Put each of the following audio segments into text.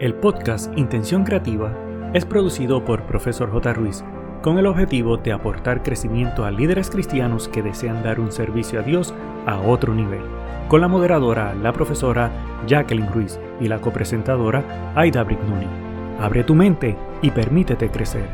El podcast Intención Creativa es producido por Profesor J. Ruiz con el objetivo de aportar crecimiento a líderes cristianos que desean dar un servicio a Dios a otro nivel, con la moderadora, la profesora Jacqueline Ruiz y la copresentadora Aida Brignoni. Abre tu mente y permítete crecer.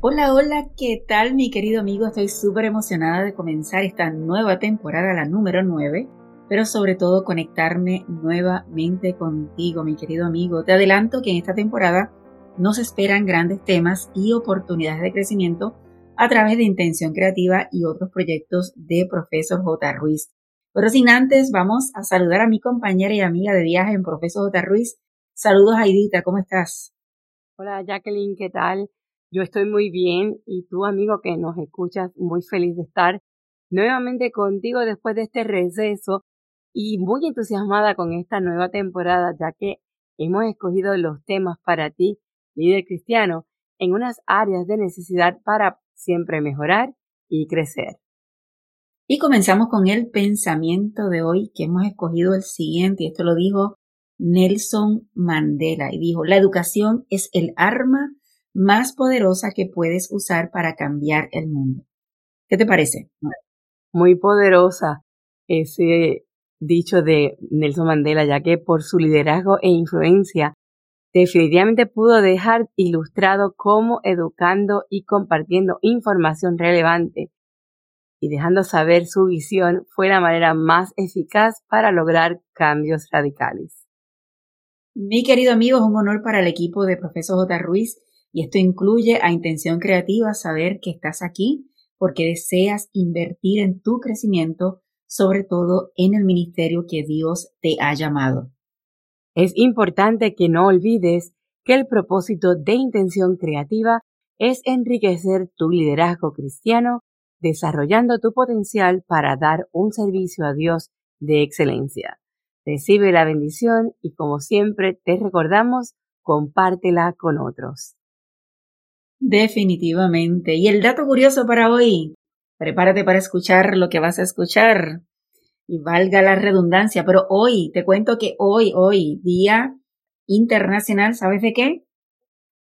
Hola, hola, ¿qué tal mi querido amigo? Estoy súper emocionada de comenzar esta nueva temporada, la número 9 pero sobre todo conectarme nuevamente contigo, mi querido amigo. Te adelanto que en esta temporada nos esperan grandes temas y oportunidades de crecimiento a través de Intención Creativa y otros proyectos de Profesor J. Ruiz. Pero sin antes, vamos a saludar a mi compañera y amiga de viaje en Profesor J. Ruiz. Saludos, Aidita, ¿cómo estás? Hola, Jacqueline, ¿qué tal? Yo estoy muy bien y tú, amigo que nos escuchas, muy feliz de estar nuevamente contigo después de este receso y muy entusiasmada con esta nueva temporada, ya que hemos escogido los temas para ti, líder cristiano, en unas áreas de necesidad para siempre mejorar y crecer. Y comenzamos con el pensamiento de hoy que hemos escogido el siguiente, y esto lo dijo Nelson Mandela, y dijo, la educación es el arma más poderosa que puedes usar para cambiar el mundo. ¿Qué te parece? Muy poderosa ese dicho de Nelson Mandela, ya que por su liderazgo e influencia definitivamente pudo dejar ilustrado cómo educando y compartiendo información relevante y dejando saber su visión fue la manera más eficaz para lograr cambios radicales. Mi querido amigo, es un honor para el equipo de Profesor J. Ruiz y esto incluye a Intención Creativa saber que estás aquí porque deseas invertir en tu crecimiento sobre todo en el ministerio que Dios te ha llamado. Es importante que no olvides que el propósito de intención creativa es enriquecer tu liderazgo cristiano, desarrollando tu potencial para dar un servicio a Dios de excelencia. Recibe la bendición y como siempre te recordamos, compártela con otros. Definitivamente. Y el dato curioso para hoy, Prepárate para escuchar lo que vas a escuchar. Y valga la redundancia, pero hoy, te cuento que hoy, hoy, Día Internacional, ¿sabes de qué?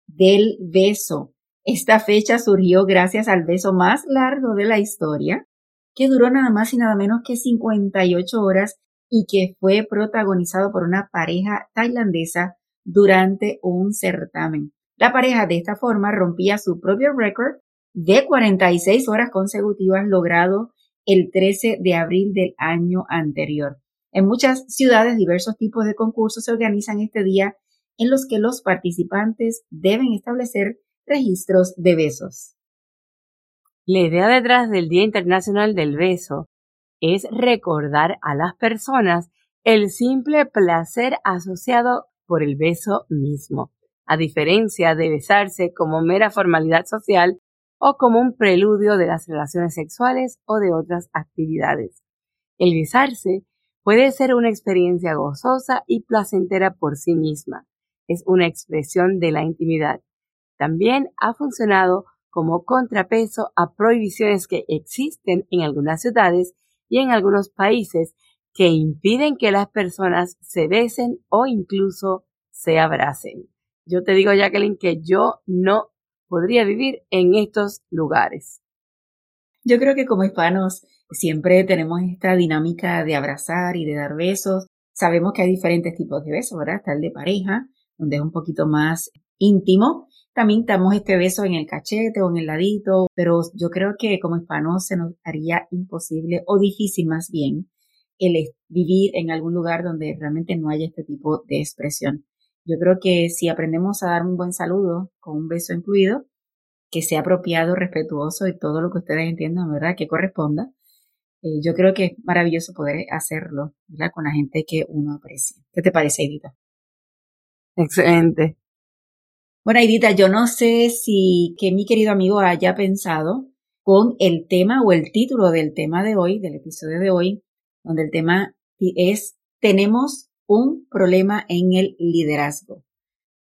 Del beso. Esta fecha surgió gracias al beso más largo de la historia, que duró nada más y nada menos que 58 horas y que fue protagonizado por una pareja tailandesa durante un certamen. La pareja de esta forma rompía su propio récord de 46 horas consecutivas logrado el 13 de abril del año anterior. En muchas ciudades diversos tipos de concursos se organizan este día en los que los participantes deben establecer registros de besos. La idea detrás del Día Internacional del Beso es recordar a las personas el simple placer asociado por el beso mismo, a diferencia de besarse como mera formalidad social o como un preludio de las relaciones sexuales o de otras actividades. El besarse puede ser una experiencia gozosa y placentera por sí misma. Es una expresión de la intimidad. También ha funcionado como contrapeso a prohibiciones que existen en algunas ciudades y en algunos países que impiden que las personas se besen o incluso se abracen. Yo te digo, Jacqueline, que yo no podría vivir en estos lugares. Yo creo que como hispanos siempre tenemos esta dinámica de abrazar y de dar besos. Sabemos que hay diferentes tipos de besos, ¿verdad? Está el de pareja, donde es un poquito más íntimo. También damos este beso en el cachete o en el ladito, pero yo creo que como hispanos se nos haría imposible o difícil más bien el vivir en algún lugar donde realmente no haya este tipo de expresión. Yo creo que si aprendemos a dar un buen saludo con un beso incluido, que sea apropiado, respetuoso y todo lo que ustedes entiendan, ¿verdad? Que corresponda. Eh, yo creo que es maravilloso poder hacerlo, ¿verdad? Con la gente que uno aprecia. ¿Qué te parece, Edita? Excelente. Bueno, Edita, yo no sé si que mi querido amigo haya pensado con el tema o el título del tema de hoy, del episodio de hoy, donde el tema es tenemos un problema en el liderazgo.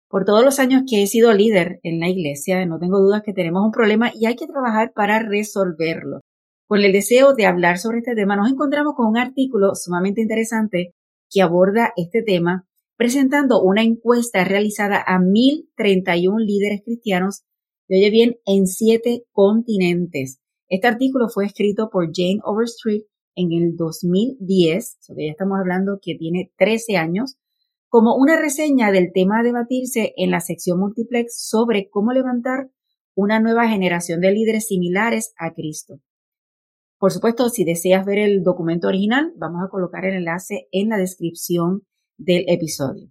Por todos los años que he sido líder en la iglesia, no tengo dudas que tenemos un problema y hay que trabajar para resolverlo. Con el deseo de hablar sobre este tema, nos encontramos con un artículo sumamente interesante que aborda este tema presentando una encuesta realizada a 1.031 líderes cristianos, de oye bien, en siete continentes. Este artículo fue escrito por Jane Overstreet en el 2010, o ya estamos hablando que tiene 13 años, como una reseña del tema a debatirse en la sección multiplex sobre cómo levantar una nueva generación de líderes similares a Cristo. Por supuesto, si deseas ver el documento original, vamos a colocar el enlace en la descripción del episodio.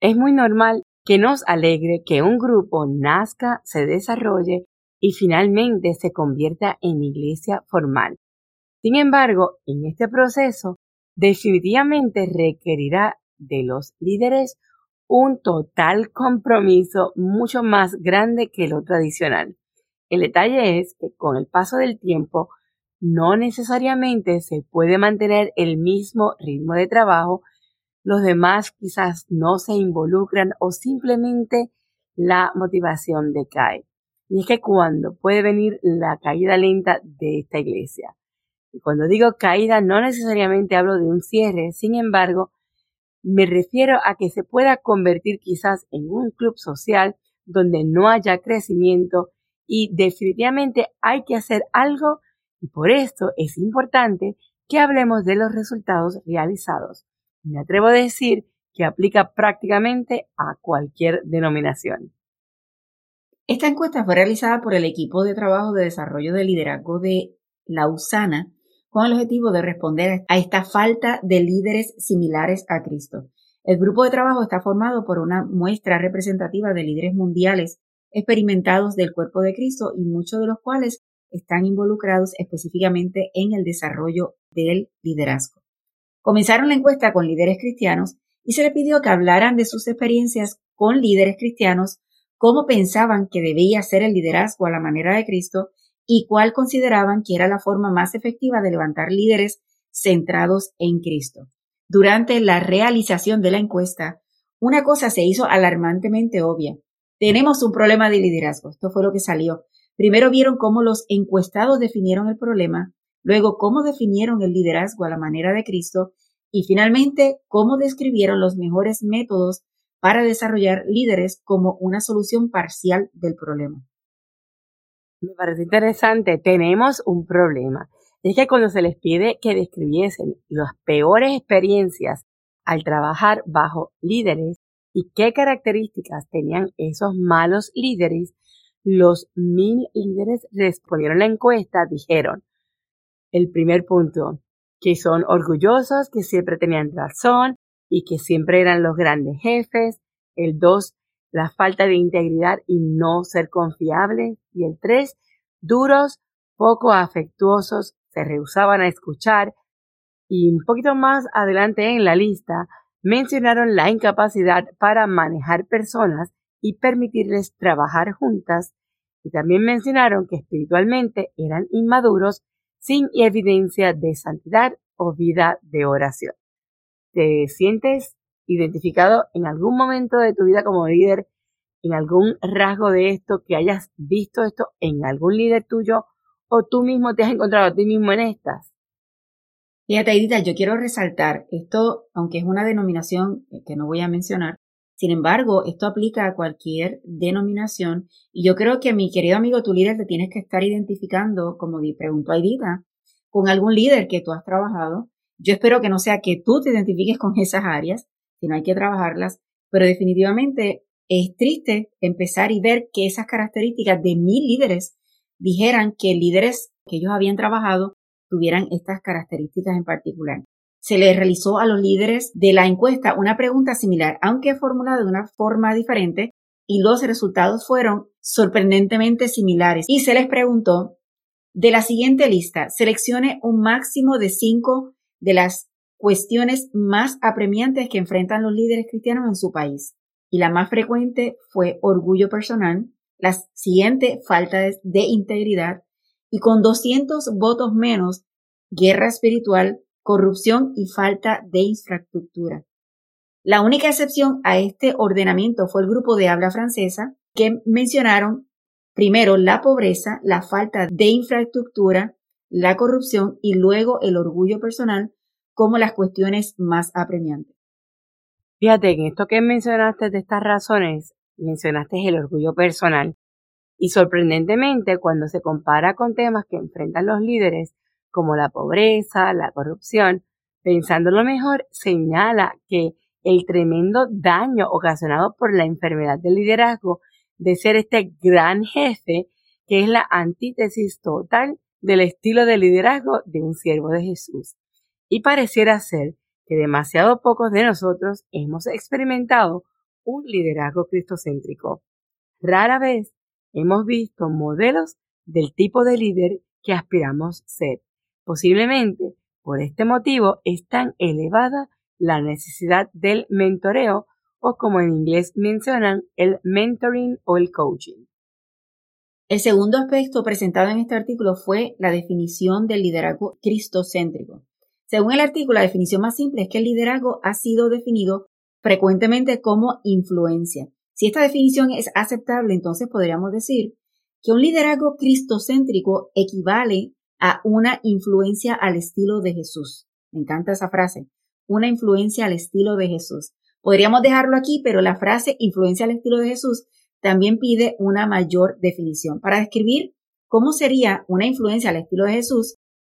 Es muy normal que nos alegre que un grupo nazca, se desarrolle y finalmente se convierta en iglesia formal. Sin embargo, en este proceso definitivamente requerirá de los líderes un total compromiso mucho más grande que lo tradicional. El detalle es que con el paso del tiempo no necesariamente se puede mantener el mismo ritmo de trabajo, los demás quizás no se involucran o simplemente la motivación decae. Y es que cuando puede venir la caída lenta de esta iglesia. Y cuando digo caída no necesariamente hablo de un cierre, sin embargo, me refiero a que se pueda convertir quizás en un club social donde no haya crecimiento y definitivamente hay que hacer algo y por esto es importante que hablemos de los resultados realizados. Me atrevo a decir que aplica prácticamente a cualquier denominación. Esta encuesta fue realizada por el equipo de trabajo de desarrollo de liderazgo de Lausana con el objetivo de responder a esta falta de líderes similares a Cristo. El grupo de trabajo está formado por una muestra representativa de líderes mundiales experimentados del cuerpo de Cristo y muchos de los cuales están involucrados específicamente en el desarrollo del liderazgo. Comenzaron la encuesta con líderes cristianos y se le pidió que hablaran de sus experiencias con líderes cristianos, cómo pensaban que debía ser el liderazgo a la manera de Cristo y cuál consideraban que era la forma más efectiva de levantar líderes centrados en Cristo. Durante la realización de la encuesta, una cosa se hizo alarmantemente obvia. Tenemos un problema de liderazgo. Esto fue lo que salió. Primero vieron cómo los encuestados definieron el problema, luego cómo definieron el liderazgo a la manera de Cristo y finalmente cómo describieron los mejores métodos para desarrollar líderes como una solución parcial del problema. Me parece interesante, tenemos un problema. Es que cuando se les pide que describiesen las peores experiencias al trabajar bajo líderes y qué características tenían esos malos líderes, los mil líderes respondieron a la encuesta, dijeron, el primer punto, que son orgullosos, que siempre tenían razón y que siempre eran los grandes jefes. El dos, la falta de integridad y no ser confiables. Y el tres, duros, poco afectuosos, se rehusaban a escuchar. Y un poquito más adelante en la lista mencionaron la incapacidad para manejar personas y permitirles trabajar juntas, y también mencionaron que espiritualmente eran inmaduros sin evidencia de santidad o vida de oración. ¿Te sientes identificado en algún momento de tu vida como líder, en algún rasgo de esto, que hayas visto esto en algún líder tuyo o tú mismo te has encontrado a ti mismo en estas? Fíjate, Edita, yo quiero resaltar esto, aunque es una denominación que no voy a mencionar, sin embargo, esto aplica a cualquier denominación y yo creo que mi querido amigo, tu líder, te tienes que estar identificando, como preguntó Aidita, con algún líder que tú has trabajado. Yo espero que no sea que tú te identifiques con esas áreas, sino hay que trabajarlas, pero definitivamente es triste empezar y ver que esas características de mil líderes dijeran que líderes que ellos habían trabajado tuvieran estas características en particular se le realizó a los líderes de la encuesta una pregunta similar, aunque formulada de una forma diferente, y los resultados fueron sorprendentemente similares. Y se les preguntó, de la siguiente lista, seleccione un máximo de cinco de las cuestiones más apremiantes que enfrentan los líderes cristianos en su país. Y la más frecuente fue orgullo personal, la siguiente falta de integridad y con 200 votos menos, guerra espiritual, corrupción y falta de infraestructura. La única excepción a este ordenamiento fue el grupo de habla francesa que mencionaron primero la pobreza, la falta de infraestructura, la corrupción y luego el orgullo personal como las cuestiones más apremiantes. Fíjate, en esto que mencionaste de estas razones, mencionaste el orgullo personal. Y sorprendentemente, cuando se compara con temas que enfrentan los líderes, como la pobreza, la corrupción, pensando lo mejor, señala que el tremendo daño ocasionado por la enfermedad del liderazgo de ser este gran jefe, que es la antítesis total del estilo de liderazgo de un siervo de Jesús. Y pareciera ser que demasiado pocos de nosotros hemos experimentado un liderazgo cristocéntrico. Rara vez hemos visto modelos del tipo de líder que aspiramos ser. Posiblemente por este motivo es tan elevada la necesidad del mentoreo o como en inglés mencionan el mentoring o el coaching. El segundo aspecto presentado en este artículo fue la definición del liderazgo cristocéntrico. Según el artículo, la definición más simple es que el liderazgo ha sido definido frecuentemente como influencia. Si esta definición es aceptable, entonces podríamos decir que un liderazgo cristocéntrico equivale a una influencia al estilo de Jesús. Me encanta esa frase, una influencia al estilo de Jesús. Podríamos dejarlo aquí, pero la frase influencia al estilo de Jesús también pide una mayor definición. Para describir cómo sería una influencia al estilo de Jesús,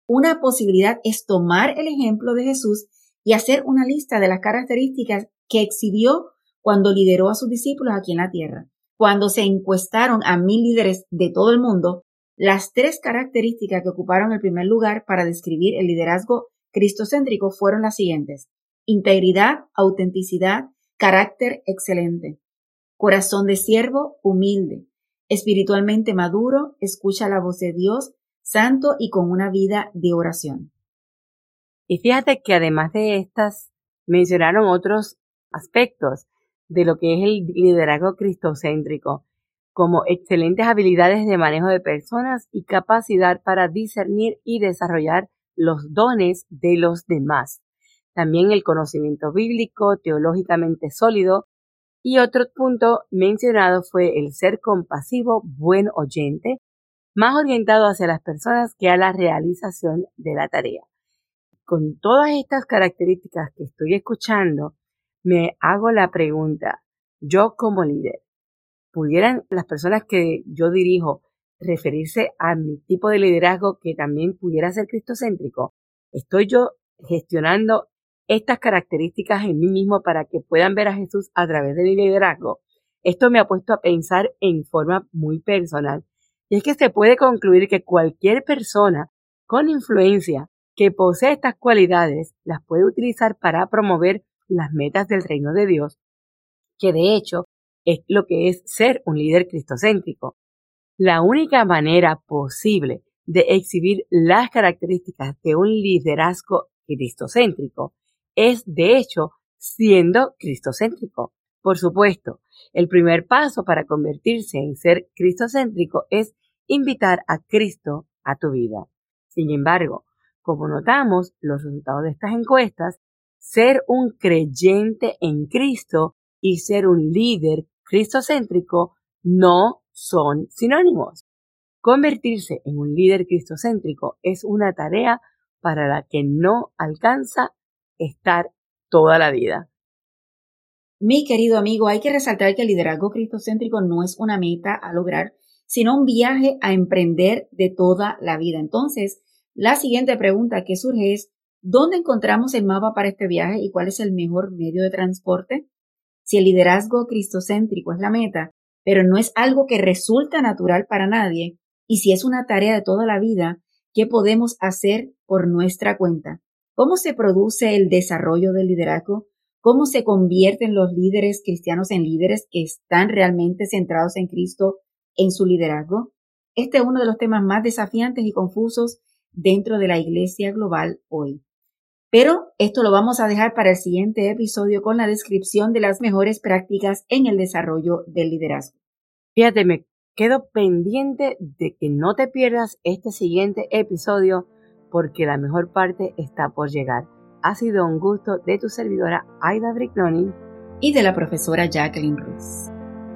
una posibilidad es tomar el ejemplo de Jesús y hacer una lista de las características que exhibió cuando lideró a sus discípulos aquí en la tierra. Cuando se encuestaron a mil líderes de todo el mundo, las tres características que ocuparon el primer lugar para describir el liderazgo cristocéntrico fueron las siguientes. Integridad, autenticidad, carácter excelente. Corazón de siervo, humilde. Espiritualmente maduro, escucha la voz de Dios santo y con una vida de oración. Y fíjate que además de estas, mencionaron otros aspectos de lo que es el liderazgo cristocéntrico, como excelentes habilidades de manejo de personas y capacidad para discernir y desarrollar los dones de los demás. También el conocimiento bíblico, teológicamente sólido. Y otro punto mencionado fue el ser compasivo, buen oyente, más orientado hacia las personas que a la realización de la tarea. Con todas estas características que estoy escuchando, me hago la pregunta, yo como líder, ¿pudieran las personas que yo dirijo referirse a mi tipo de liderazgo que también pudiera ser cristocéntrico? ¿Estoy yo gestionando estas características en mí mismo para que puedan ver a Jesús a través de mi liderazgo? Esto me ha puesto a pensar en forma muy personal y es que se puede concluir que cualquier persona con influencia que posee estas cualidades las puede utilizar para promover las metas del reino de Dios, que de hecho es lo que es ser un líder cristocéntrico. La única manera posible de exhibir las características de un liderazgo cristocéntrico es, de hecho, siendo cristocéntrico. Por supuesto, el primer paso para convertirse en ser cristocéntrico es invitar a Cristo a tu vida. Sin embargo, como notamos los resultados de estas encuestas, ser un creyente en Cristo y ser un líder cristocéntrico no son sinónimos. Convertirse en un líder cristocéntrico es una tarea para la que no alcanza estar toda la vida. Mi querido amigo, hay que resaltar que el liderazgo cristocéntrico no es una meta a lograr, sino un viaje a emprender de toda la vida. Entonces, la siguiente pregunta que surge es, ¿dónde encontramos el mapa para este viaje y cuál es el mejor medio de transporte? Si el liderazgo cristocéntrico es la meta, pero no es algo que resulta natural para nadie, y si es una tarea de toda la vida, ¿qué podemos hacer por nuestra cuenta? ¿Cómo se produce el desarrollo del liderazgo? ¿Cómo se convierten los líderes cristianos en líderes que están realmente centrados en Cristo en su liderazgo? Este es uno de los temas más desafiantes y confusos dentro de la iglesia global hoy. Pero esto lo vamos a dejar para el siguiente episodio con la descripción de las mejores prácticas en el desarrollo del liderazgo. Fíjate, me quedo pendiente de que no te pierdas este siguiente episodio porque la mejor parte está por llegar. Ha sido un gusto de tu servidora Aida Brignoni y de la profesora Jacqueline Ruiz.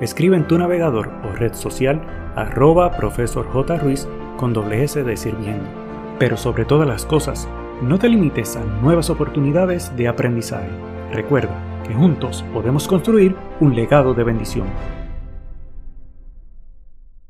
escribe en tu navegador o red social arroba profesor J. Ruiz con doble S de sirviendo. Pero sobre todas las cosas, no te limites a nuevas oportunidades de aprendizaje. Recuerda que juntos podemos construir un legado de bendición.